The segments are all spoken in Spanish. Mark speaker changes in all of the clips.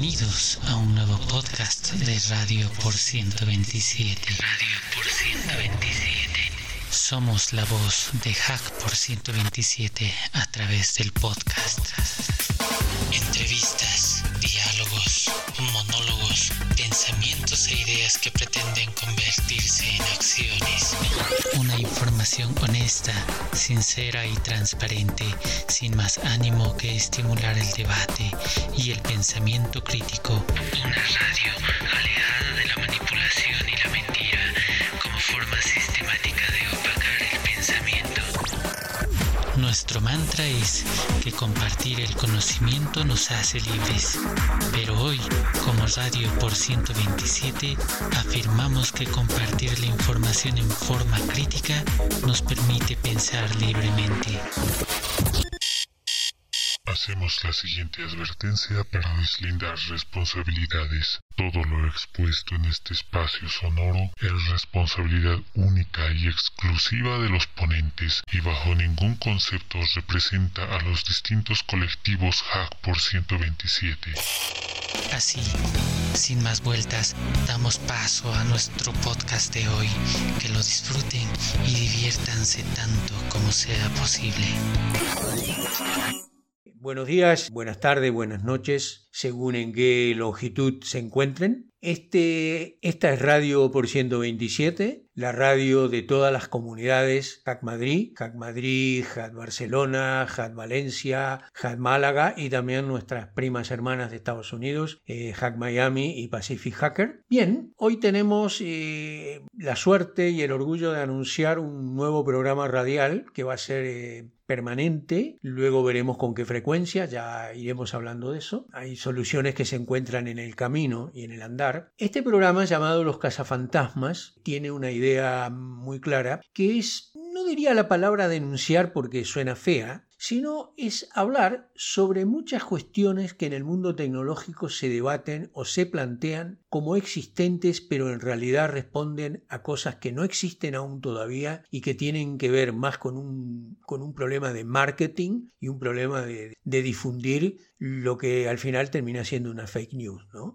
Speaker 1: Bienvenidos a un nuevo podcast de Radio por 127. Radio por 127. Somos la voz de Hack por 127 a través del podcast. Ideas que pretenden convertirse en acciones. Una información honesta, sincera y transparente, sin más ánimo que estimular el debate y el pensamiento crítico. Una radio alejada Nuestro mantra es que compartir el conocimiento nos hace libres. Pero hoy, como Radio por 127, afirmamos que compartir la información en forma crítica nos permite pensar libremente.
Speaker 2: Hacemos la siguiente advertencia para deslindar responsabilidades. Todo lo expuesto en este espacio sonoro es responsabilidad única y exclusiva de los ponentes y bajo ningún concepto representa a los distintos colectivos Hack por 127.
Speaker 1: Así, sin más vueltas, damos paso a nuestro podcast de hoy. Que lo disfruten y diviértanse tanto como sea posible.
Speaker 3: Buenos días, buenas tardes, buenas noches, según en qué longitud se encuentren. Este, esta es Radio por 127, la radio de todas las comunidades Hack Madrid, Hack Madrid, Barcelona, Hack Valencia, Hack Málaga y también nuestras primas hermanas de Estados Unidos, eh, Hack Miami y Pacific Hacker. Bien, hoy tenemos eh, la suerte y el orgullo de anunciar un nuevo programa radial que va a ser eh, permanente, luego veremos con qué frecuencia, ya iremos hablando de eso. Hay soluciones que se encuentran en el camino y en el andar. Este programa llamado Los Cazafantasmas tiene una idea muy clara que es, no diría la palabra denunciar porque suena fea, sino es hablar sobre muchas cuestiones que en el mundo tecnológico se debaten o se plantean como existentes, pero en realidad responden a cosas que no existen aún todavía y que tienen que ver más con un, con un problema de marketing y un problema de, de difundir lo que al final termina siendo una fake news. ¿no?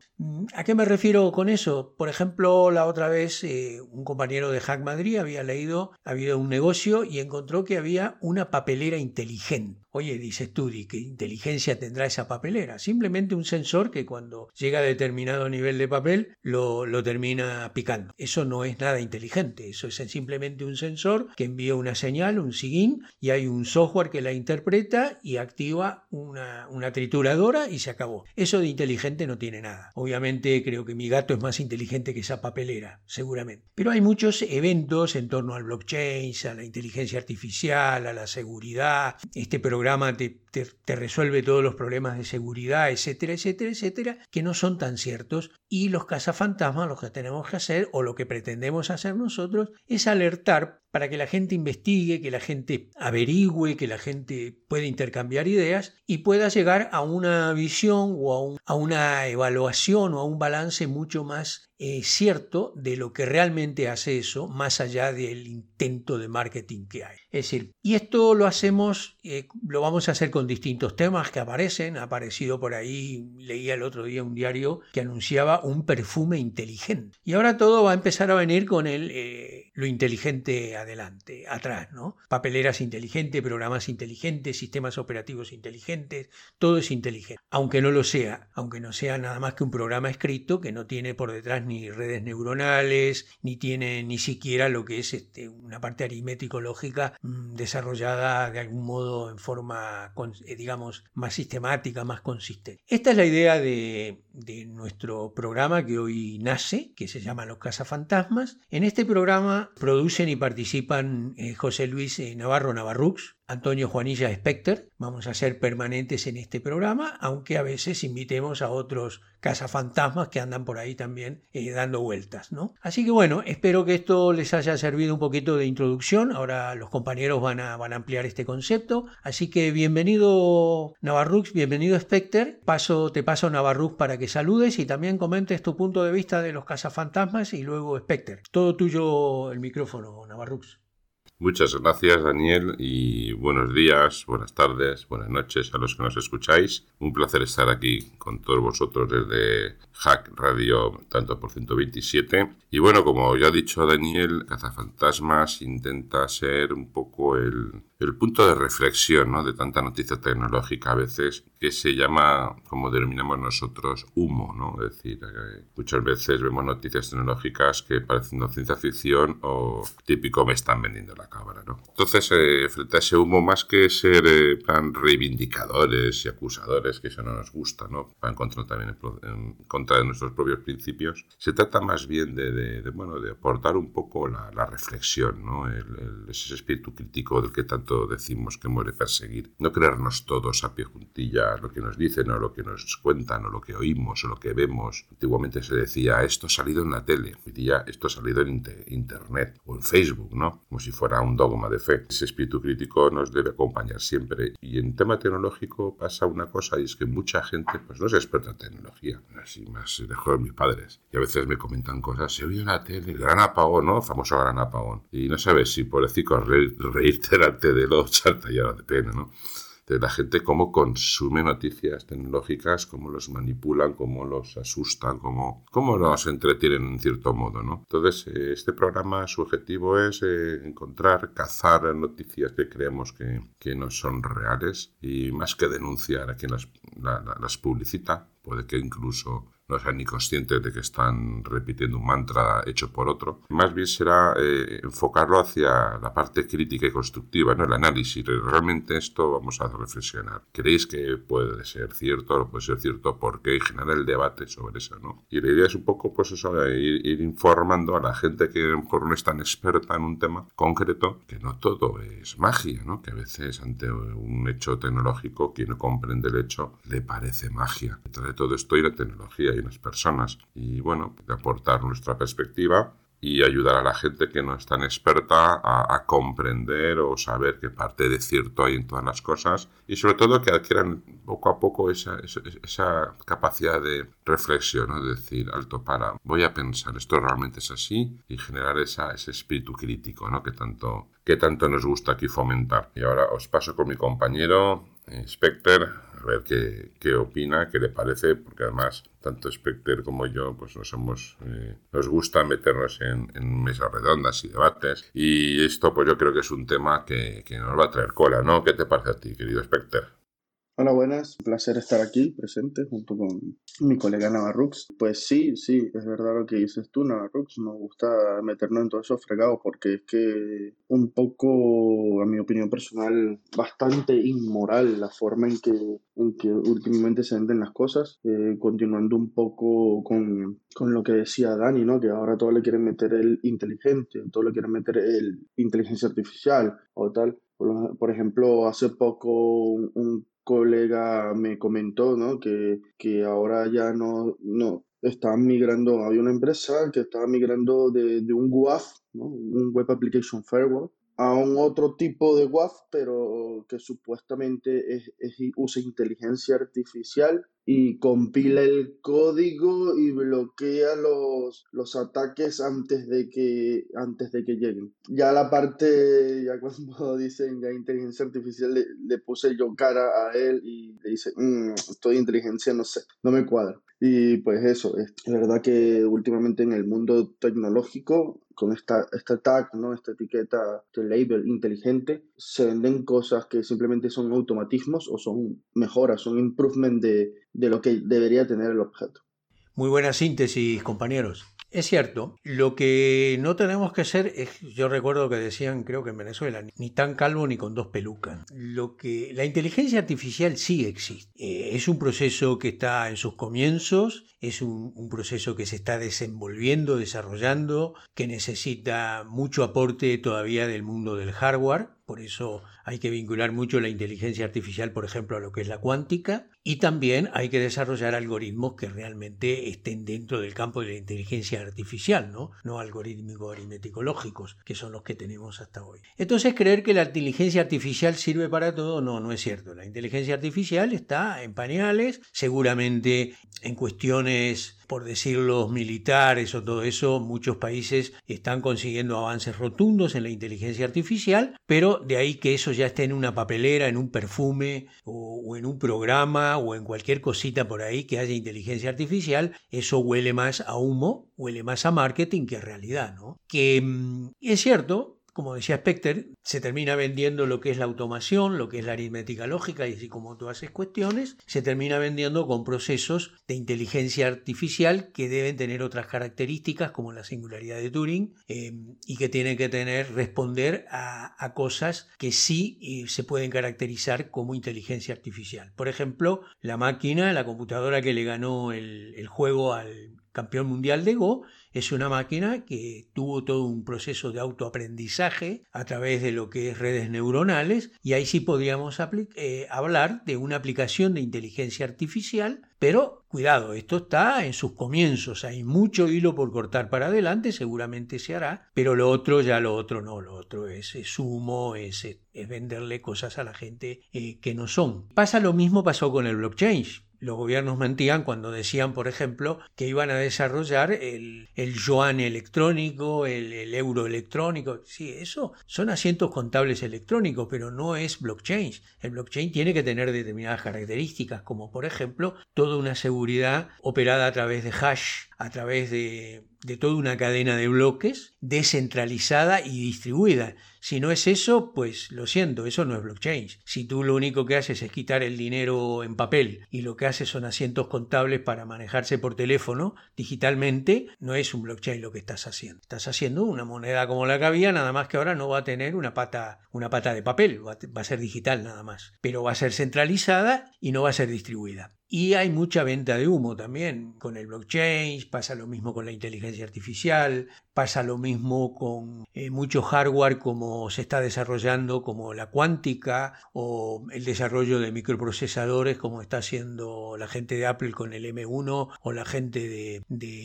Speaker 3: ¿A qué me refiero con eso? Por ejemplo, la otra vez eh, un compañero de Hack Madrid había leído, había un negocio y encontró que había una papelera inteligente. Oye, dice Studi, ¿qué inteligencia tendrá esa papelera? Simplemente un sensor que cuando llega a determinado nivel de papel lo, lo termina picando. Eso no es nada inteligente, eso es simplemente un sensor que envía una señal, un SIGIN, y hay un software que la interpreta y activa una, una trituradora y se acabó. Eso de inteligente no tiene nada. Obviamente creo que mi gato es más inteligente que esa papelera, seguramente. Pero hay muchos eventos en torno al blockchain, a la inteligencia artificial, a la seguridad. Este programa te, te, resuelve todos los problemas de seguridad, etcétera, etcétera, etcétera, que no son tan ciertos. Y los cazafantasmas lo que tenemos que hacer, o lo que pretendemos hacer nosotros, es alertar para que la gente investigue, que la gente averigüe, que la gente pueda intercambiar ideas y pueda llegar a una visión o a, a una evaluación o a un balance mucho más eh, cierto de lo que realmente hace eso, más allá del intento de marketing que hay. Es decir, y esto lo hacemos, eh, lo vamos a hacer con distintos temas que aparecen. Ha aparecido por ahí, leía el otro día un diario que anunciaba un perfume inteligente. Y ahora todo va a empezar a venir con el, eh, lo inteligente adelante, atrás, ¿no? Papeleras inteligentes, programas inteligentes, sistemas operativos inteligentes, todo es inteligente. Aunque no lo sea, aunque no sea nada más que un programa escrito que no tiene por detrás ni redes neuronales, ni tiene ni siquiera lo que es este, una parte aritmético-lógica mmm, desarrollada de algún modo en forma, eh, digamos, más sistemática, más consistente. Esta es la idea de, de nuestro programa que hoy nace, que se llama Los Cazafantasmas. En este programa producen y participan eh, José Luis eh, Navarro Navarrux, Antonio Juanilla Specter. Vamos a ser permanentes en este programa, aunque a veces invitemos a otros cazafantasmas que andan por ahí también eh, dando vueltas, ¿no? Así que bueno, espero que esto les haya servido un poquito de introducción. Ahora los compañeros van a, ampliar este concepto. Así que bienvenido Navarrux, bienvenido Specter. Paso, te paso Navarrux para que saludes y también comentes tu punto de vista de los cazafantasmas y luego Specter. Todo tuyo el micrófono, Navarrux.
Speaker 4: Muchas gracias, Daniel, y buenos días, buenas tardes, buenas noches a los que nos escucháis. Un placer estar aquí con todos vosotros desde Hack Radio, tanto por 127. Y bueno, como ya ha dicho Daniel, Cazafantasmas intenta ser un poco el, punto de reflexión de tanta noticia tecnológica a veces que se llama, como denominamos nosotros, humo. ¿no? Es decir, eh, muchas veces vemos noticias tecnológicas que parecen ciencia ficción o típico me están vendiendo la cámara. ¿no? Entonces, eh, frente a ese humo, más que ser eh, plan reivindicadores y acusadores, que eso no nos gusta, ¿no? va en contra también en contra de nuestros propios principios, se trata más bien de, bueno, de aportar un poco la, reflexión, ¿no? ese espíritu crítico del que tanto decimos que muere perseguir. No creernos todos a pie juntilla lo que nos dicen o lo que nos cuentan o lo que oímos o lo que vemos. Antiguamente se decía esto ha salido en la tele, hoy día esto ha salido en internet o en Facebook, ¿no? Como si fuera un dogma de fe. Ese espíritu crítico nos debe acompañar siempre. Y en tema tecnológico pasa una cosa y es que mucha gente pues no es experta en tecnología. Así más dejo de mis padres. Y a veces me comentan cosas, se oye en la tele, gran apagón, ¿no? Famoso gran apagón. Y no sabes si por decir reírte delante de los ya de pena, ¿no? De la gente cómo consume noticias tecnológicas, cómo los manipulan, cómo los asustan, cómo, cómo los entretienen en cierto modo, ¿no? Entonces, eh, este programa, su objetivo es eh, encontrar, cazar noticias que creemos que, que, no son reales y más que denunciar a quien las, las publicita, puede que incluso no sean ni conscientes de que están repitiendo un mantra hecho por otro. Más bien será eh, enfocarlo hacia la parte crítica y constructiva, ¿no? el análisis. Realmente esto vamos a reflexionar. ¿Creéis que puede ser cierto? ¿No puede ser cierto? ¿Por qué? Y generar el debate sobre eso. Y la idea es un poco pues eso, ir, ir informando a la gente que a lo mejor no es tan experta en un tema concreto, que no todo es magia, ¿no? que a veces ante un hecho tecnológico, quien no comprende el hecho, le parece magia. Detrás de todo esto y la tecnología y las personas. Y bueno, de aportar nuestra perspectiva y ayudar a la gente que no es tan experta a, comprender o saber qué parte de cierto hay en todas las cosas y sobre todo que adquieran poco a poco esa, esa, capacidad de reflexión, ¿no? de decir, alto para, voy a pensar, esto realmente es así y generar esa, ese espíritu crítico ¿no? que, tanto, que tanto nos gusta aquí fomentar. Y ahora os paso con mi compañero eh, Specter a ver qué, qué, opina, qué le parece, porque además tanto Specter como yo pues nos, somos, eh, nos gusta meternos en, en, mesas redondas y debates y esto pues yo creo que es un tema que, que nos va a traer cola, ¿no? ¿Qué te parece a ti, querido Specter?
Speaker 5: Hola, buenas. Un placer estar aquí presente junto con mi colega Navarrux. Pues sí, sí, es verdad lo que dices tú, Navarrux. Nos gusta meternos en todo eso fregado porque es que un poco, a mi opinión personal, bastante inmoral la forma en que, en que últimamente se venden las cosas. Eh, continuando un poco con, con lo que decía Dani, ¿no? Que ahora todo le quieren meter el inteligente, todo le quieren meter el inteligencia artificial o tal. Por, ejemplo, hace poco un colega me comentó, ¿no? Que, que ahora ya no, no, estaban migrando, había una empresa que estaba migrando de, de un WAF, ¿no? Un Web Application Firewall, a un otro tipo de WAF, pero que supuestamente es, usa inteligencia artificial y compila el código y bloquea los, los ataques antes de, que, antes de que lleguen. Ya la parte, ya cuando dicen ya inteligencia artificial, le, puse yo cara a él y le dice, mm, estoy inteligencia, no sé, no me cuadra. Y pues eso, es verdad que últimamente en el mundo tecnológico con esta, esta tag, ¿no? esta etiqueta, este label inteligente, se venden cosas que simplemente son automatismos o son mejoras, son improvement de, de lo que debería tener el objeto.
Speaker 3: Muy buena síntesis, compañeros. Es cierto, lo que no tenemos que hacer es, yo recuerdo que decían, creo que en Venezuela, ni tan calvo ni con dos pelucas. Lo que la inteligencia artificial sí existe. Eh, es un proceso que está en sus comienzos, es un, un, proceso que se está desenvolviendo, desarrollando, que necesita mucho aporte todavía del mundo del hardware. Por eso hay que vincular mucho la inteligencia artificial, por ejemplo, a lo que es la cuántica. Y también hay que desarrollar algoritmos que realmente estén dentro del campo de la inteligencia artificial, ¿no? No algorítmicos aritmético-lógicos, que son los que tenemos hasta hoy. Entonces, creer que la inteligencia artificial sirve para todo, no, no es cierto. La inteligencia artificial está en pañales, seguramente en cuestiones por decirlo militares o todo eso, muchos países están consiguiendo avances rotundos en la inteligencia artificial, pero de ahí que eso ya esté en una papelera, en un perfume o, en un programa o en cualquier cosita por ahí que haya inteligencia artificial, eso huele más a humo, huele más a marketing que a realidad, ¿no? Que mm, es cierto, como decía Specter, se termina vendiendo lo que es la automación, lo que es la aritmética lógica y así como tú haces cuestiones, se termina vendiendo con procesos de inteligencia artificial que deben tener otras características como la singularidad de Turing em, y que tienen que tener, responder a, cosas que sí eh, se pueden caracterizar como inteligencia artificial. Por ejemplo, la máquina, la computadora que le ganó el juego al campeón mundial de Go, es una máquina que tuvo todo un proceso de autoaprendizaje a través de lo que es redes neuronales y ahí sí podríamos eh, hablar de una aplicación de inteligencia artificial, pero cuidado, esto está en sus comienzos, hay mucho hilo por cortar para adelante, seguramente se hará, pero lo otro ya lo otro no, lo otro es, humo, es, venderle cosas a la gente eh, que no son. Pasa lo mismo pasó con el blockchain los gobiernos mentían cuando decían, por ejemplo, que iban a desarrollar el, el yuan electrónico, el, euro electrónico. Sí, eso son asientos contables electrónicos, pero no es blockchain. El blockchain tiene que tener determinadas características, como por ejemplo toda una seguridad operada a través de hash, a través de, de toda una cadena de bloques descentralizada y distribuida. Si no es eso, pues lo siento, eso no es blockchain. Si tú lo único que haces es quitar el dinero en papel y lo que haces son asientos contables para manejarse por teléfono digitalmente, no es un blockchain lo que estás haciendo. Estás haciendo una moneda como la que había, nada más que ahora no va a tener una pata, una pata de papel, va a ser digital nada más. Pero va a ser centralizada y no va a ser distribuida. Y hay mucha venta de humo también con el blockchain, pasa lo mismo con la inteligencia artificial, pasa lo mismo con eh, mucho hardware como se está desarrollando como la cuántica o el desarrollo de microprocesadores como está haciendo la gente de Apple con el M1 o la gente de,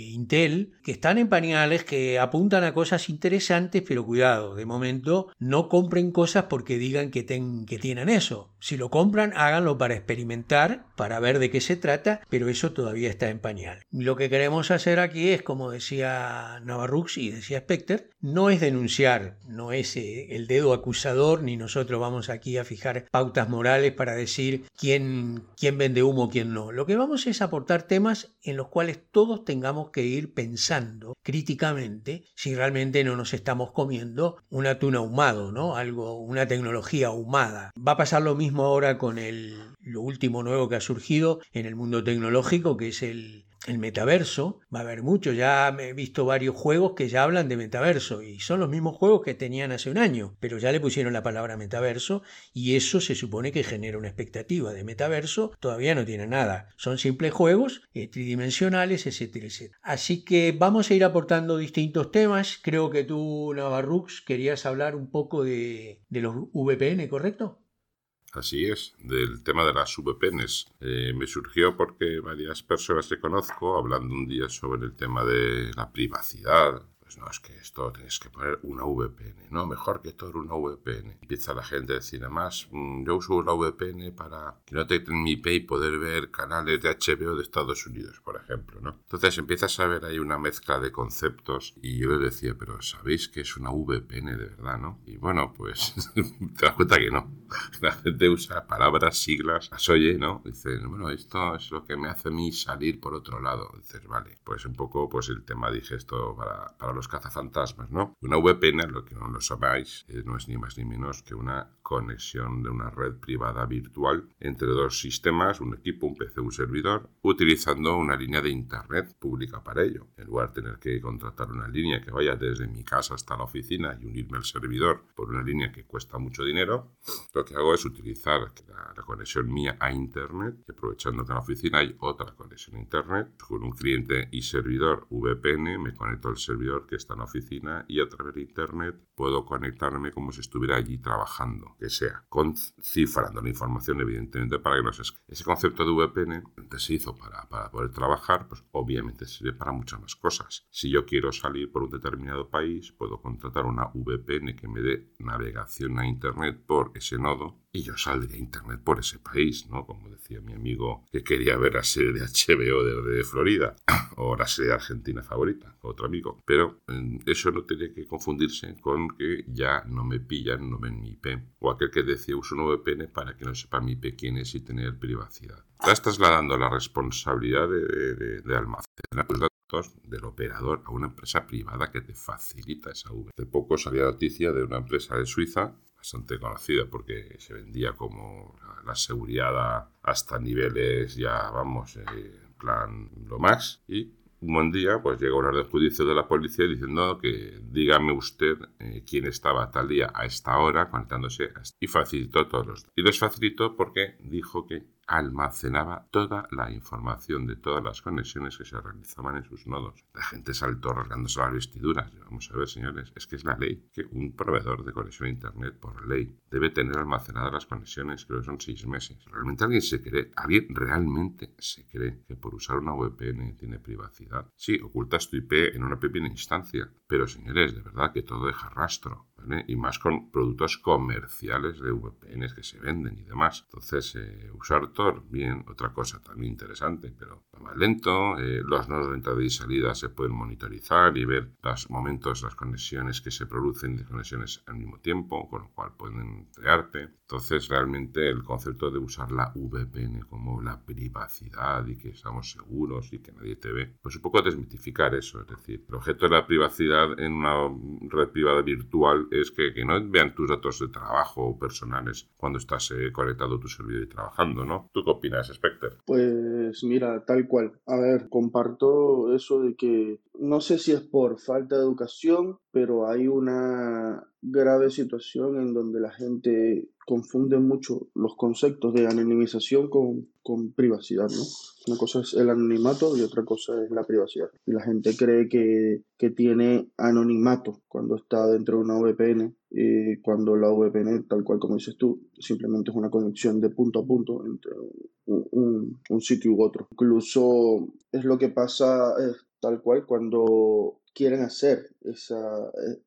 Speaker 3: Intel, que están en pañales, que apuntan a cosas interesantes, pero cuidado, de momento no compren cosas porque digan que, que tienen eso. Si lo compran, háganlo para experimentar, para ver de qué se trata, pero eso todavía está en pañal. Lo que queremos hacer aquí es, como decía Navarrux y decía Specter, no es denunciar, no es eh, el dedo acusador, ni nosotros vamos aquí a fijar pautas morales para decir quién, quién vende humo, quién no. Lo que vamos es aportar temas en los cuales todos tengamos que ir pensando críticamente si realmente no nos estamos comiendo un atún ahumado, ¿no? Algo, una tecnología ahumada. Va a pasar lo mismo ahora con el, lo último nuevo que ha surgido en el mundo tecnológico, que es el, el metaverso. Va a haber mucho, ya he visto varios juegos que ya hablan de metaverso y son los mismos juegos que tenían hace un año, pero ya le pusieron la palabra metaverso y eso se supone que genera una expectativa de metaverso, todavía no tiene nada. Son simples juegos eh, tridimensionales, etcétera, etcétera. Así que vamos a ir aportando distintos temas. Creo que tú, Navarrux, querías hablar un poco de, de los VPN, ¿correcto?
Speaker 4: Así es, del tema de las VPNs. Eh, me surgió porque varias personas que conozco, hablando un día sobre el tema de la privacidad, pues no, es que esto tienes que poner una VPN, no, mejor que todo una VPN. Empieza la gente a decir, además, mm, yo uso la VPN para que no te mi IP y poder ver canales de HBO de Estados Unidos, por ejemplo, ¿no? Entonces empiezas a ver ahí una mezcla de conceptos y yo le decía, pero ¿sabéis que es una VPN de verdad, no? Y bueno, pues te das cuenta que no. La gente usa palabras, siglas, las oye, ¿no? Dice, bueno, esto es lo que me hace a mí salir por otro lado. Dices, vale, pues un poco pues el tema dije esto para, para los cazafantasmas, ¿no? Una VPN, lo que no lo sabáis, eh, no es ni más ni menos que una conexión de una red privada virtual entre dos sistemas, un equipo, un PC, un servidor, utilizando una línea de Internet pública para ello. En lugar de tener que contratar una línea que vaya desde mi casa hasta la oficina y unirme al servidor por una línea que cuesta mucho dinero, lo que hago es utilizar la, conexión mía a Internet, aprovechando que en la oficina hay otra conexión a Internet, con un cliente y servidor VPN, me conecto al servidor que está en la oficina y a través de Internet puedo conectarme como si estuviera allí trabajando. Que sea, con cifrando la información, evidentemente, para que no se... Ese concepto de VPN se hizo para, para poder trabajar, pues obviamente sirve para muchas más cosas. Si yo quiero salir por un determinado país, puedo contratar una VPN que me dé navegación a Internet por ese nodo y yo saldré a Internet por ese país, ¿no? Como decía mi amigo que quería ver la serie de HBO de, Florida o la serie argentina favorita, otro amigo. Pero mm, eso no tiene que confundirse con que ya no me pillan, no ven mi IP. Aquel que decía uso un VPN para que no sepa mi quién es y tener privacidad. Estás trasladando la responsabilidad de, de almacenar los datos del operador a una empresa privada que te facilita esa V. Hace poco salía noticia de una empresa de Suiza bastante conocida porque se vendía como la seguridad hasta niveles ya, vamos, eh, plan lo más. Y un buen día, pues llega una orden juicio de la policía diciendo que dígame usted eh, quién estaba tal día a esta hora conectándose y facilitó todos los. Y los facilitó porque dijo que almacenaba toda la información de todas las conexiones que se realizaban en sus nodos. La gente saltó rasgándose las vestiduras. Vamos a ver, señores, es que es la ley que un proveedor de conexión a Internet, por ley, debe tener almacenadas las conexiones, creo que son seis meses. ¿Realmente alguien se cree, alguien realmente se cree que por usar una VPN tiene privacidad? Sí, ocultas tu IP en una pequeña instancia, pero señores, de verdad que todo deja rastro. Y más con productos comerciales de VPNs que se venden y demás. Entonces, eh, usar Tor, bien, otra cosa también interesante, pero más lento. Eh, los nodos de entrada y salida se pueden monitorizar y ver los momentos, las conexiones que se producen de conexiones al mismo tiempo, con lo cual pueden crearte. Entonces, realmente el concepto de usar la VPN como la privacidad y que estamos seguros y que nadie te ve, pues un poco desmitificar eso. Es decir, el objeto de la privacidad en una red privada virtual es que, no vean tus datos de trabajo personales cuando estás eh, conectado a tu servidor y trabajando, ¿no? ¿Tú qué opinas, Specter?
Speaker 5: Pues mira, tal cual. A ver, comparto eso de que no sé si es por falta de educación, pero hay una grave situación en donde la gente confunde mucho los conceptos de anonimización con, con, privacidad, ¿no? Una cosa es el anonimato y otra cosa es la privacidad. Y la gente cree que, que tiene anonimato cuando está dentro de una VPN y cuando la VPN, tal cual como dices tú, simplemente es una conexión de punto a punto entre un, un, sitio u otro. Incluso es lo que pasa tal cual cuando quieren hacer esa,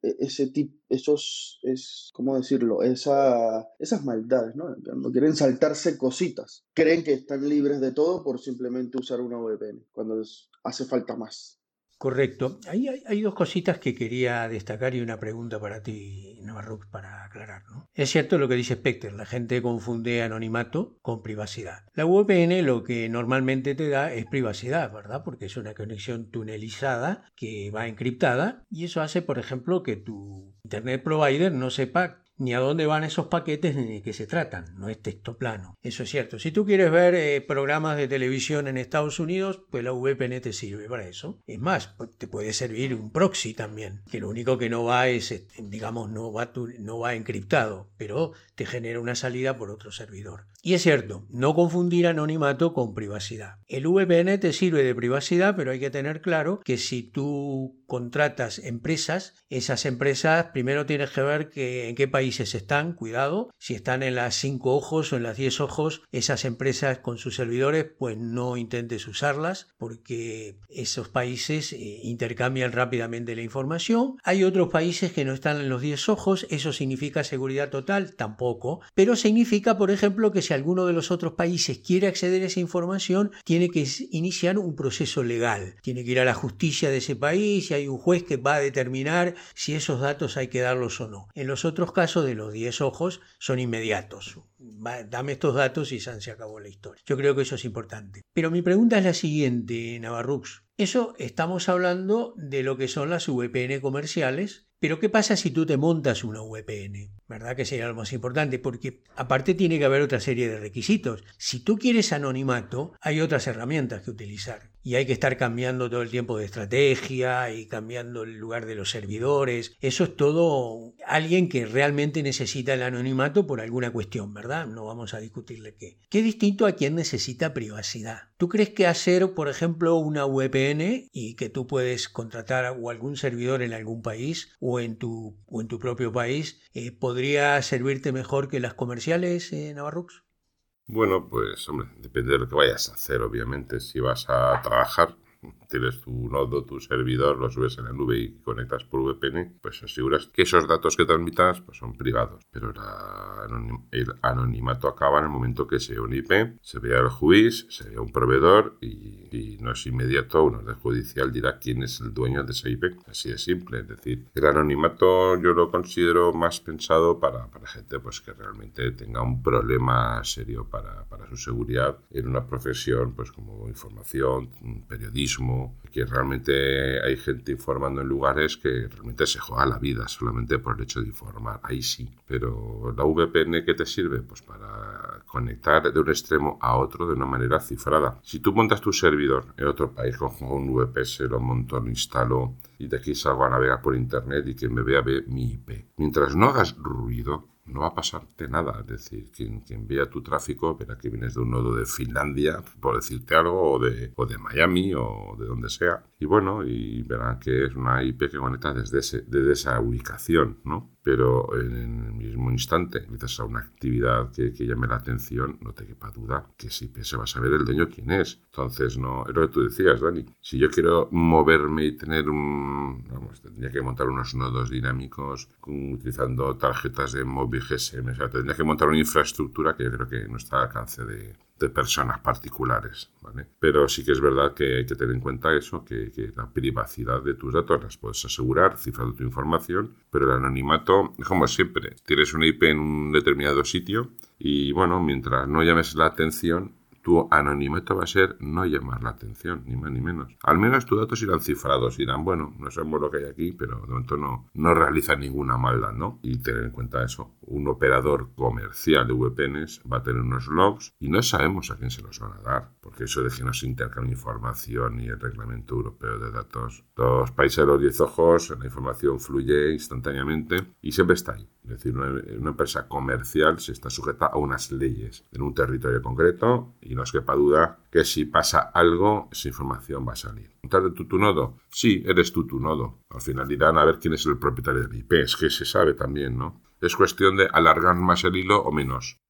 Speaker 5: e, e, ese tipo, esos, es, ¿cómo decirlo? Esa, esas maldades, ¿no? Quieren saltarse cositas, creen que están libres de todo por simplemente usar una VPN, cuando hace falta más.
Speaker 3: Correcto. Hay, hay, dos cositas que quería destacar y una pregunta para ti, Navarro, para aclarar. ¿no? Es cierto lo que dice Specter, la gente confunde anonimato con privacidad. La VPN lo que normalmente te da es privacidad, ¿verdad? Porque es una conexión tunelizada que va encriptada y eso hace, por ejemplo, que tu Internet provider no sepa ni a dónde van esos paquetes ni de qué se tratan. No es texto plano. Eso es cierto. Si tú quieres ver eh, programas de televisión en Estados Unidos, pues la VPN te sirve para eso. Es más, pues, te puede servir un proxy también, que lo único que no va es, este, digamos, no va, no va encriptado, pero te genera una salida por otro servidor. Y es cierto, no confundir anonimato con privacidad. El VPN te sirve de privacidad, pero hay que tener claro que si tú contratas empresas, esas empresas primero tienes que ver que, en qué países están, cuidado, si están en las 5 ojos o en las 10 ojos, esas empresas con sus servidores, pues no intentes usarlas porque esos países eh, intercambian rápidamente la información. Hay otros países que no están en los 10 ojos, eso significa seguridad total, tampoco, pero significa, por ejemplo, que si alguno de los otros países quiere acceder a esa información, tiene que iniciar un proceso legal, tiene que ir a la justicia de ese país y hay un juez que va a determinar si esos datos hay que darlos o no. En los otros casos de los 10 ojos son inmediatos. dame estos datos y se acabó la historia. Yo creo que eso es importante. Pero mi pregunta es la siguiente, Navarrux. Eso estamos hablando de lo que son las VPN comerciales, pero ¿qué pasa si tú te montas una VPN? ¿Verdad que sería lo más importante? Porque aparte tiene que haber otra serie de requisitos. Si tú quieres anonimato, hay otras herramientas que utilizar. Y hay que estar cambiando todo el tiempo de estrategia y cambiando el lugar de los servidores. Eso es todo alguien que realmente necesita el anonimato por alguna cuestión, ¿verdad? No vamos a discutirle qué. Qué distinto a quien necesita privacidad. ¿Tú crees que hacer, por ejemplo, una VPN y que tú puedes contratar o algún servidor en algún país o en tu, o en tu propio país, eh, ¿podría servirte mejor que las comerciales, eh, Navarrux?
Speaker 4: Bueno, pues hombre, depende de lo que vayas a hacer, obviamente. Si vas a trabajar, tienes tu nodo, tu servidor, lo subes en la nube y conectas por VPN, pues aseguras que esos datos que transmitas pues son privados. Pero el anonimato acaba en el momento que se un IP, se vea el juiz, se vea un proveedor y, no es inmediato, un orden judicial dirá quién es el dueño de ese IP. Así de simple. Es decir, el anonimato yo lo considero más pensado para, para gente pues que realmente tenga un problema serio para, para su seguridad en una profesión pues como información, periodismo, que realmente hay gente informando en lugares que realmente se juega la vida solamente por el hecho de informar. Ahí sí. Pero la VPN que te sirve pues para conectar de un extremo a otro de una manera cifrada. Si tú montas tu servidor en otro país, cojo un VPS, lo monto, lo instalo y de aquí salgo a navegar por internet y que me vea mi IP. Mientras no hagas ruido, no va a pasarte nada. Es decir, quien, quien, vea tu tráfico verá que vienes de un nodo de Finlandia, por decirte algo, o de, o de Miami, o de donde sea. Y bueno, y verán que es una IP que conecta desde, ese, desde esa ubicación, ¿no? pero en el mismo instante empiezas a una actividad que, llame la atención, no te quepa duda que si se va a saber el dueño quién es. Entonces, no, es lo que tú decías, Dani. Si yo quiero moverme y tener un, vamos, tendría que montar unos nodos dinámicos utilizando tarjetas de móvil GSM, o sea, tendría que montar una infraestructura que yo creo que no está al alcance de, de personas particulares. ¿vale? Pero sí que es verdad que hay que tener en cuenta eso, que, la privacidad de tus datos las puedes asegurar cifrando tu información, pero el anonimato, como siempre, tienes una IP en un determinado sitio y bueno, mientras no llames la atención, tu anonimato va a ser no llamar la atención, ni más ni menos. Al menos tus datos irán cifrados, dirán, bueno, no sabemos lo que hay aquí, pero de momento no, no realiza ninguna maldad, ¿no? Y tener en cuenta eso. Un operador comercial de VPNs va a tener unos logs y no sabemos a quién se los van a dar, porque eso de que no se intercambia información y el reglamento europeo de datos. Los países de los diez ojos, la información fluye instantáneamente y siempre está ahí. Es decir, una, empresa comercial se está sujeta a unas leyes en un territorio concreto y no es quepa duda que si pasa algo, esa información va a salir. ¿Montar de tu? Sí, eres tú tu nodo. Al final irán a ver quién es el propietario del IP, es que se sabe también, ¿no? Es cuestión de alargar más el hilo o menos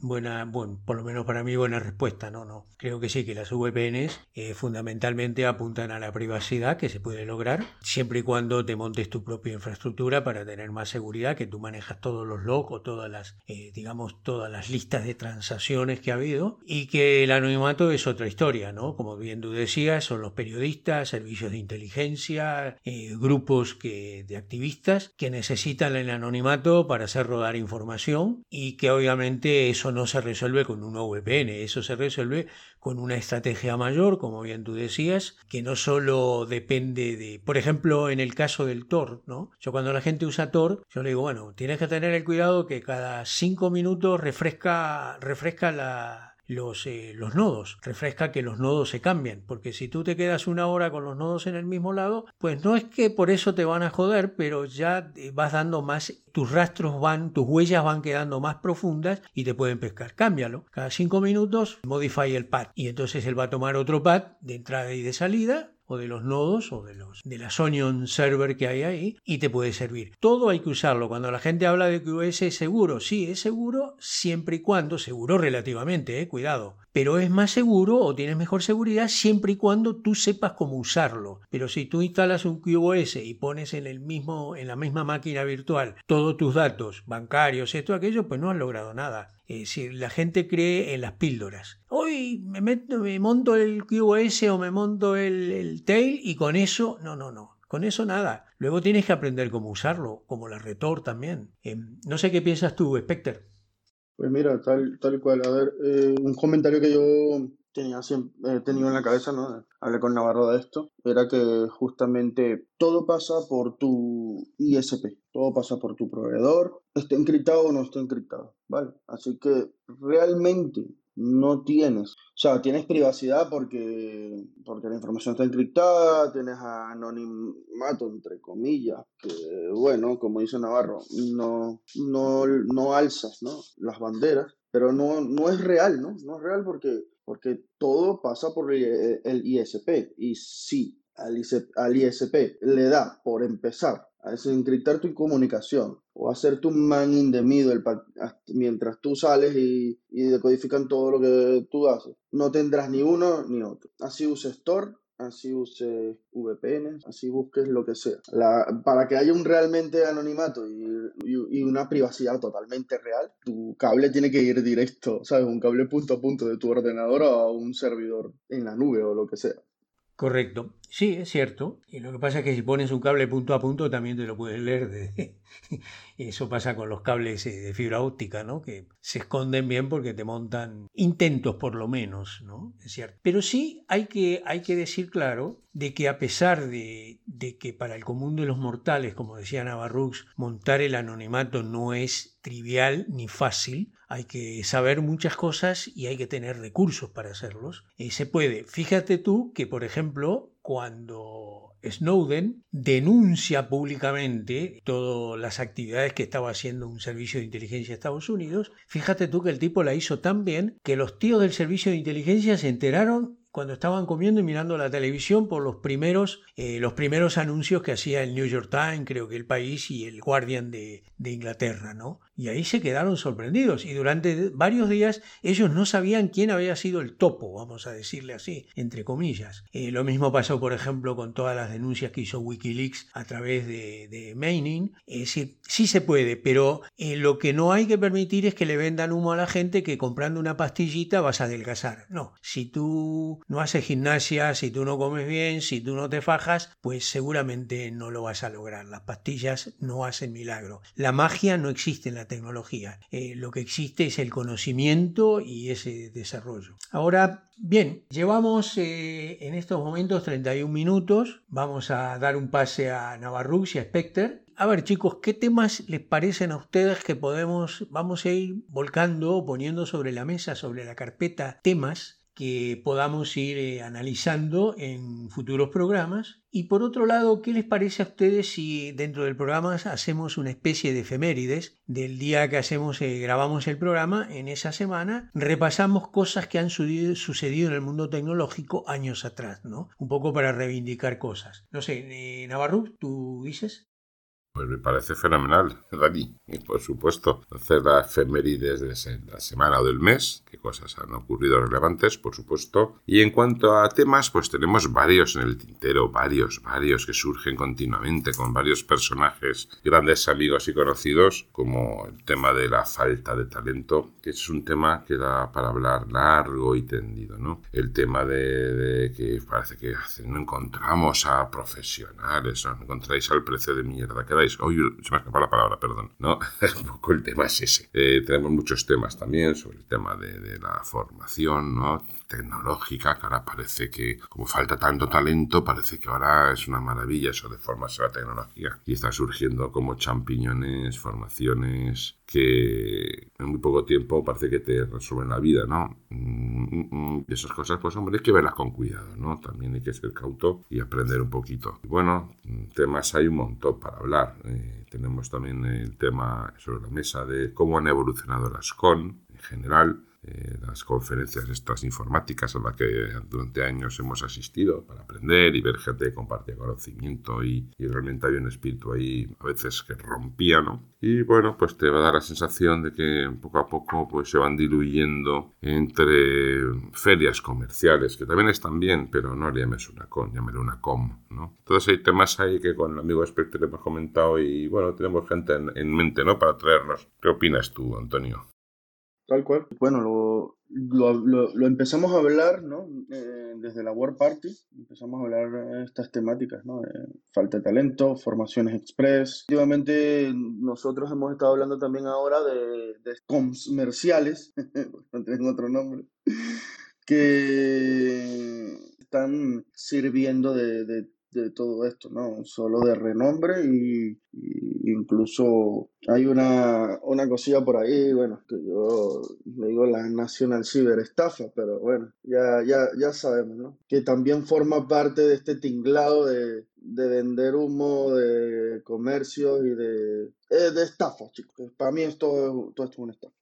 Speaker 3: buena, bueno, por lo menos para mí buena respuesta, no, no. Creo que sí, que las VPNs eh, fundamentalmente apuntan a la privacidad que se puede lograr siempre y cuando te montes tu propia infraestructura para tener más seguridad, que tú manejas todos los logs o todas las, eh, digamos, todas las listas de transacciones que ha habido y que el anonimato es otra historia, ¿no? Como bien tú decías, son los periodistas, servicios de inteligencia, eh, grupos que, de activistas que necesitan el anonimato para hacer rodar información y que obviamente eso no se resuelve con un VPN, eso se resuelve con una estrategia mayor, como bien tú decías, que no solo depende de, por ejemplo, en el caso del Tor, ¿no? Yo cuando la gente usa Tor, yo le digo, bueno, tienes que tener el cuidado que cada cinco minutos refresca, refresca la, los, eh, los nodos, refresca que los nodos se cambien, porque si tú te quedas una hora con los nodos en el mismo lado, pues no es que por eso te van a joder, pero ya eh, vas dando más, tus rastros van, tus huellas van quedando más profundas y te pueden pescar. Cámbialo. Cada cinco minutos modify el pad y entonces él va a tomar otro pad de entrada y de salida o de los nodos o de los de la Onion server que hay ahí y te puede servir. Todo hay que usarlo. Cuando la gente habla de que es seguro, sí, es seguro siempre y cuando, seguro relativamente, eh, cuidado, pero es más seguro o tienes mejor seguridad siempre y cuando tú sepas cómo usarlo. Pero si tú instalas un QoS y pones en el mismo en la misma máquina virtual todos tus datos bancarios, esto aquello, pues no has logrado nada. Es la gente cree en las píldoras. Hoy me, meto, me monto el QoS o me monto el, tail y con eso, no, no, no. Con eso nada. Luego tienes que aprender cómo usarlo, como la Retor también. Em, no sé qué piensas tú, Specter.
Speaker 5: Pues mira, tal, tal cual. A ver, eh, un comentario que yo tenía siempre, he tenido en la cabeza, ¿no? Hablé con Navarro de esto, era que justamente todo pasa por tu ISP, todo pasa por tu proveedor, esté encriptado o no esté encriptado, ¿vale? Así que realmente no tienes, sea, tienes privacidad porque, porque la información está encriptada, tienes anonimato, entre comillas, que bueno, como dice Navarro, no, no, no alzas ¿no? las banderas, pero no, no es real, ¿no? No es real porque porque todo pasa por el ISP. Y si al ISP, le da por empezar a desencriptar tu comunicación o hacerte un man in the middle mientras tú sales y, y decodifican todo lo que tú haces, no tendrás ni uno ni otro. Así uses Tor, así uses VPN, así busques lo que sea. para que haya un realmente anonimato y, una privacidad totalmente real, tu cable tiene que ir directo, ¿sabes? Un cable punto a punto de tu ordenador a un servidor en la nube o lo que sea.
Speaker 3: Correcto. Sí, es cierto. Y lo que pasa es que si pones un cable punto a punto también te lo puedes leer. De... Eso pasa con los cables eh, de fibra óptica, ¿no? Que se esconden bien porque te montan intentos por lo menos, ¿no? Es cierto. Pero sí hay que, hay que decir claro de que a pesar de, de que para el común de los mortales, como decía Navarrux, montar el anonimato no es trivial ni fácil, hay que saber muchas cosas y hay que tener recursos para hacerlos. Y se puede. Fíjate tú que, por ejemplo, cuando Snowden denuncia públicamente todas las actividades que estaba haciendo un servicio de inteligencia de Estados Unidos, fíjate tú que el tipo la hizo tan bien que los tíos del servicio de inteligencia se enteraron cuando estaban comiendo y mirando la televisión por los primeros, eh, los primeros anuncios que hacía el New York Times, creo que el país y el Guardian de, de Inglaterra, ¿no? Y ahí se quedaron sorprendidos y durante varios días ellos no sabían quién había sido el topo, vamos a decirle así, entre comillas. Eh, lo mismo pasó, por ejemplo, con todas las denuncias que hizo Wikileaks a través de, de Maining. Es decir, sí se puede, pero eh, lo que no hay que permitir es que le vendan humo a la gente que comprando una pastillita vas a adelgazar. No, si tú no haces gimnasia, si tú no comes bien, si tú no te fajas, pues seguramente no lo vas a lograr. Las pastillas no hacen milagro. La magia no existe en la tecnología. Eh, lo que existe es el conocimiento y ese desarrollo. Ahora, bien, llevamos eh, en estos momentos 31 minutos. Vamos a dar un pase a Navarrux y a Specter. A ver chicos, ¿qué temas les parecen a ustedes que podemos, vamos a ir volcando, poniendo sobre la mesa, sobre la carpeta temas que podamos ir eh, analizando en futuros programas. Y por otro lado, ¿qué les parece a ustedes si dentro del programa hacemos una especie de efemérides del día que hacemos, eh, grabamos el programa, en esa semana repasamos cosas que han sucedido en el mundo tecnológico años atrás, ¿no? Un poco para reivindicar cosas. No sé, eh, Navarro, ¿tú dices?
Speaker 4: Pues me parece fenomenal, Dani. Y por supuesto, hacer la efemérides de la semana o del mes, qué cosas han ocurrido relevantes, por supuesto. Y en cuanto a temas, pues tenemos varios en el tintero, varios, varios que surgen continuamente con varios personajes, grandes amigos y conocidos, como el tema de la falta de talento, que es un tema que da para hablar largo y tendido, ¿no? El tema de, que parece que no encontramos a profesionales, no encontráis al precio de mierda que dais Hoy se me ha escapado la palabra, perdón. ¿no? Un poco el tema es ese. Eh, tenemos muchos temas también sobre el tema de, la formación ¿no? Tecnológica, que ahora parece que, como falta tanto talento, parece que ahora es una maravilla eso de formarse la tecnología. Y está surgiendo como champiñones, formaciones que en muy poco tiempo parece que te resuelven la vida, ¿no? Mm, mm, mm. Y esas cosas, pues hombre, hay que verlas con cuidado, ¿no? También hay que ser cauto y aprender un poquito. Bueno, temas hay un montón para hablar. Eh, tenemos también el tema sobre la mesa de cómo han evolucionado las con en general, eh, las conferencias estas informáticas a las que durante años hemos asistido para aprender y ver gente que compartía conocimiento y, realmente había un espíritu ahí a veces que rompía, ¿no? Y bueno, pues te va a dar la sensación de que poco a poco pues se van diluyendo entre ferias comerciales, que también están bien, pero no le llames una con, llámale una com, ¿no? Entonces hay temas ahí que con el amigo Spectre hemos comentado y bueno, tenemos gente en, en mente, ¿no? Para traernos. ¿Qué opinas tú, Antonio?
Speaker 5: Tal cual. Bueno, lo, lo, lo, empezamos a hablar, ¿no? Eh, desde la World Party, empezamos a hablar estas temáticas, ¿no? falta de talento, formaciones express. Últimamente nosotros hemos estado hablando también ahora de, de comerciales, no tienen otro nombre, que están sirviendo de, de de todo esto, ¿no? Solo de renombre y, incluso hay una, una, cosilla por ahí, bueno, que yo le digo la National Cyber Estafa, pero bueno, ya, ya, ya sabemos, ¿no? Que también forma parte de este tinglado de, de vender humo, de comercio y de, eh, de estafa, chicos. Para mí esto, todo esto es una estafa.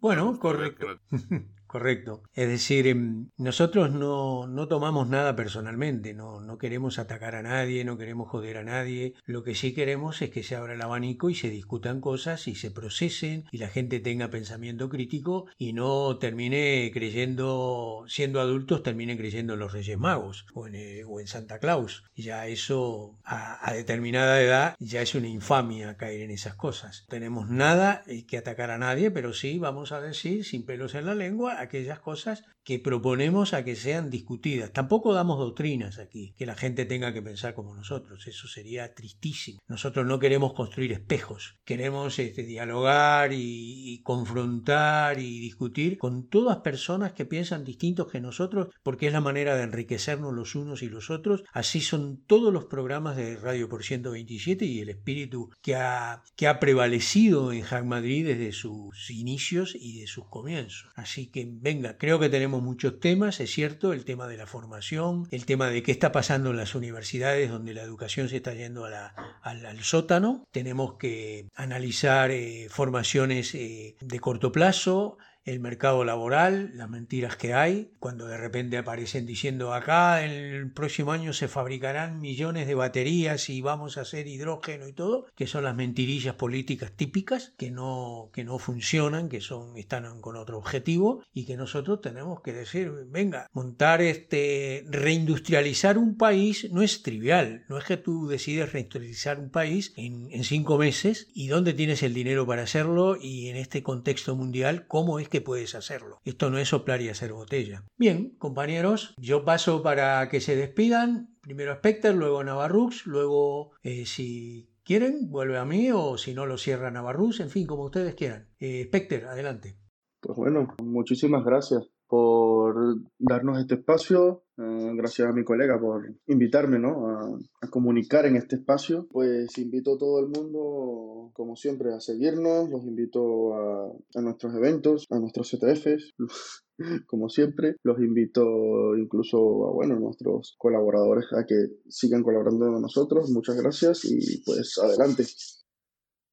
Speaker 3: Bueno, correcto. correcto. Es decir, em, nosotros no, no tomamos nada personalmente, no, no queremos atacar a nadie, no queremos joder a nadie. Lo que sí queremos es que se abra el abanico y se discutan cosas y se procesen y la gente tenga pensamiento crítico y no termine creyendo, siendo adultos, termine creyendo en los Reyes Magos o en, eh, o en Santa Claus. Ya eso a, a determinada edad ya es una infamia caer en esas cosas. Tenemos nada eh, que atacar a nadie, pero sí vamos a decir sin pelos en la lengua aquellas cosas que proponemos a que sean discutidas. Tampoco damos doctrinas aquí, que la gente tenga que pensar como nosotros. Eso sería tristísimo. Nosotros no queremos construir espejos. Queremos este, dialogar y, confrontar y discutir con todas personas que piensan distintos que nosotros, porque es la manera de enriquecernos los unos y los otros. Así son todos los programas de Radio por 127 y el espíritu que ha, que ha prevalecido en Hack Madrid desde sus inicios y de sus comienzos. Así que venga, creo que tenemos muchos temas, es cierto, el tema de la formación, el tema de qué está pasando en las universidades donde la educación se está yendo a la, al, sótano, tenemos que analizar eh, formaciones eh, de corto plazo, el mercado laboral, las mentiras que hay, cuando de repente aparecen diciendo acá el próximo año se fabricarán millones de baterías y vamos a hacer hidrógeno y todo, que son las mentirillas políticas típicas que no, que no funcionan, que son, están con otro objetivo y que nosotros tenemos que decir, venga, montar este, reindustrializar un país no es trivial, no es que tú decides reindustrializar un país en, en cinco meses y dónde tienes el dinero para hacerlo y en este contexto mundial, cómo es que puedes hacerlo. Esto no es soplar y hacer botella. Bien, compañeros, yo paso para que se despidan. Primero Specter, luego Navarrux, luego eh, si quieren, vuelve a mí o si no lo cierra Navarrux, en fin, como ustedes quieran. Eh, Specter, adelante.
Speaker 5: Pues bueno, muchísimas gracias por darnos este espacio, eh, gracias a mi colega por invitarme ¿no? a, a, comunicar en este espacio. Pues invito a todo el mundo, como siempre, a seguirnos, los invito a, a nuestros eventos, a nuestros CTFs, como siempre. Los invito incluso a bueno, nuestros colaboradores a que sigan colaborando con nosotros. Muchas gracias y pues adelante.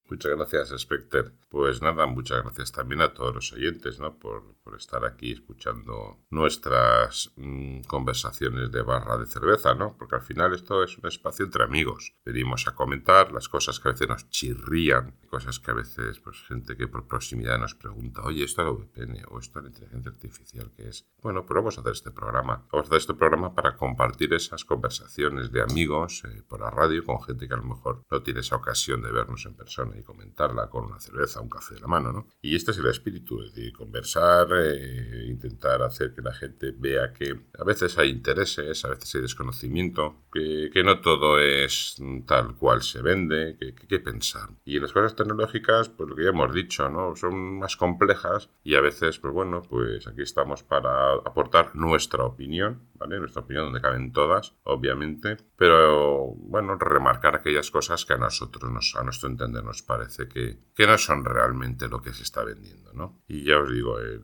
Speaker 4: Muchas gracias, Specter. Pues nada, muchas gracias también a todos los oyentes, ¿no? Por, por estar aquí escuchando nuestras mmm, conversaciones de barra de cerveza, ¿no? Porque al final esto es un espacio entre amigos. Venimos a comentar las cosas que a veces nos chirrían, cosas que a veces, pues, gente que por proximidad nos pregunta, oye, esto es VPN o esto es la inteligencia artificial, ¿qué es? Bueno, pues vamos a hacer este programa. Vamos a hacer este programa para compartir esas conversaciones de amigos eh, por la radio con gente que a lo mejor no tiene esa ocasión de vernos en persona y comentarla con una cerveza, un café de la mano, ¿no? Y este es el espíritu, es decir, conversar, eh, intentar hacer que la gente vea que a veces hay intereses, a veces hay desconocimiento, que, que no todo es tal cual se vende, que, que, que, pensar. Y las cosas tecnológicas, pues lo que ya hemos dicho, ¿no? Son más complejas y a veces, pues bueno, pues aquí estamos para aportar nuestra opinión, ¿vale? Nuestra opinión donde caben todas, obviamente, pero bueno, remarcar aquellas cosas que a nosotros, nos, a nuestro entender, nos parece que, que no son realmente lo que se está vendiendo, ¿no? Y ya os digo, el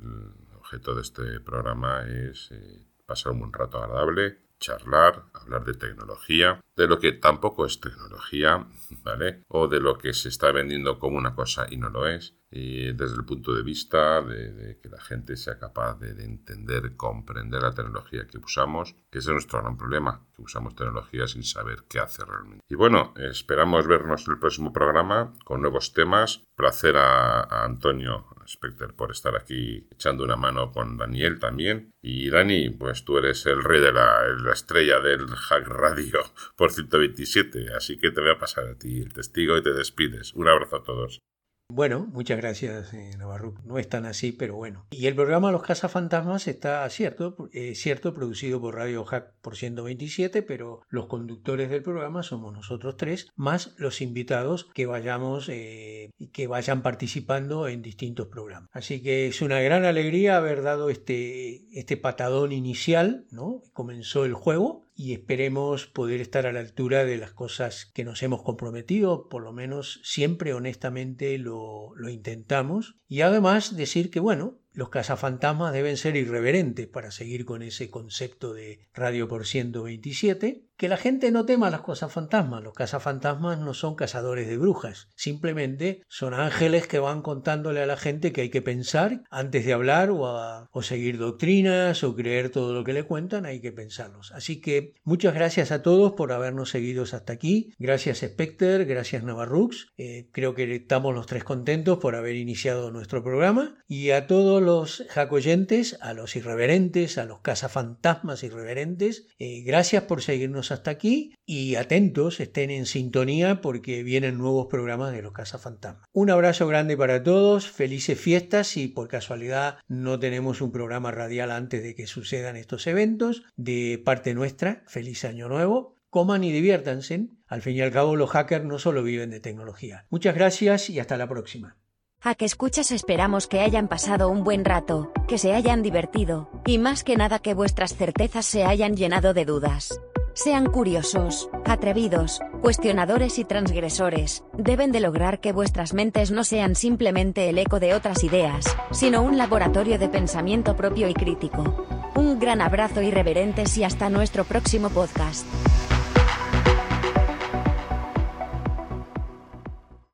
Speaker 4: objeto de este programa es eh, pasar un buen rato agradable, charlar, hablar de tecnología, de lo que tampoco es tecnología, ¿vale? O de lo que se está vendiendo como una cosa y no lo es. Y desde el punto de vista de, que la gente sea capaz de, de, entender, comprender la tecnología que usamos, que ese es nuestro gran problema, que usamos tecnología sin saber qué hace realmente. Y bueno, esperamos vernos en el próximo programa con nuevos temas. Placer a, Antonio Specter por estar aquí echando una mano con Daniel también. Y Dani, pues tú eres el rey de la estrella del Hack Radio por 127, así que te voy a pasar a ti el testigo y te despides. Un abrazo a todos.
Speaker 3: Bueno, muchas gracias, eh, Navarro. No es tan así, pero bueno. Y el programa Los Cazafantasmas está cierto, eh, cierto, producido por Radio Hack por 127, pero los conductores del programa somos nosotros tres, más los invitados que vayamos, eh, que vayan participando en distintos programas. Así que es una gran alegría haber dado este, este patadón inicial, ¿no? Comenzó el juego y esperemos poder estar a la altura de las cosas que nos hemos comprometido, por lo menos siempre honestamente lo, lo intentamos. Y además decir que, bueno, los cazafantasmas deben ser irreverentes para seguir con ese concepto de radio por 127, que la gente no tema las cosas fantasmas. Los cazafantasmas no son cazadores de brujas, simplemente son ángeles que van contándole a la gente que hay que pensar antes de hablar o, o seguir doctrinas o creer todo lo que le cuentan, hay que pensarlos. Así que muchas gracias a todos por habernos seguido hasta aquí. Gracias Specter, gracias Navarrux. Eh, creo que estamos los tres contentos por haber iniciado nuestro programa. Y a todos los jacoyentes, a los irreverentes, a los cazafantasmas irreverentes, eh, gracias por seguirnos hasta aquí y atentos, estén en sintonía porque vienen nuevos programas de los cazafantasmas. Un abrazo grande para todos, felices fiestas y por casualidad no tenemos un programa radial antes de que sucedan estos eventos. De parte nuestra, feliz año nuevo coman y diviértanse. Al fin y al cabo, los hackers no solo viven de tecnología. Muchas gracias y hasta la próxima.
Speaker 6: A que escuchas esperamos que hayan pasado un buen rato, que se hayan divertido, y más que nada que vuestras certezas se hayan llenado de dudas. Sean curiosos, atrevidos, cuestionadores y transgresores, deben de lograr que vuestras mentes no sean simplemente el eco de otras ideas, sino un laboratorio de pensamiento propio y crítico. Un gran abrazo irreverentes y hasta nuestro próximo podcast.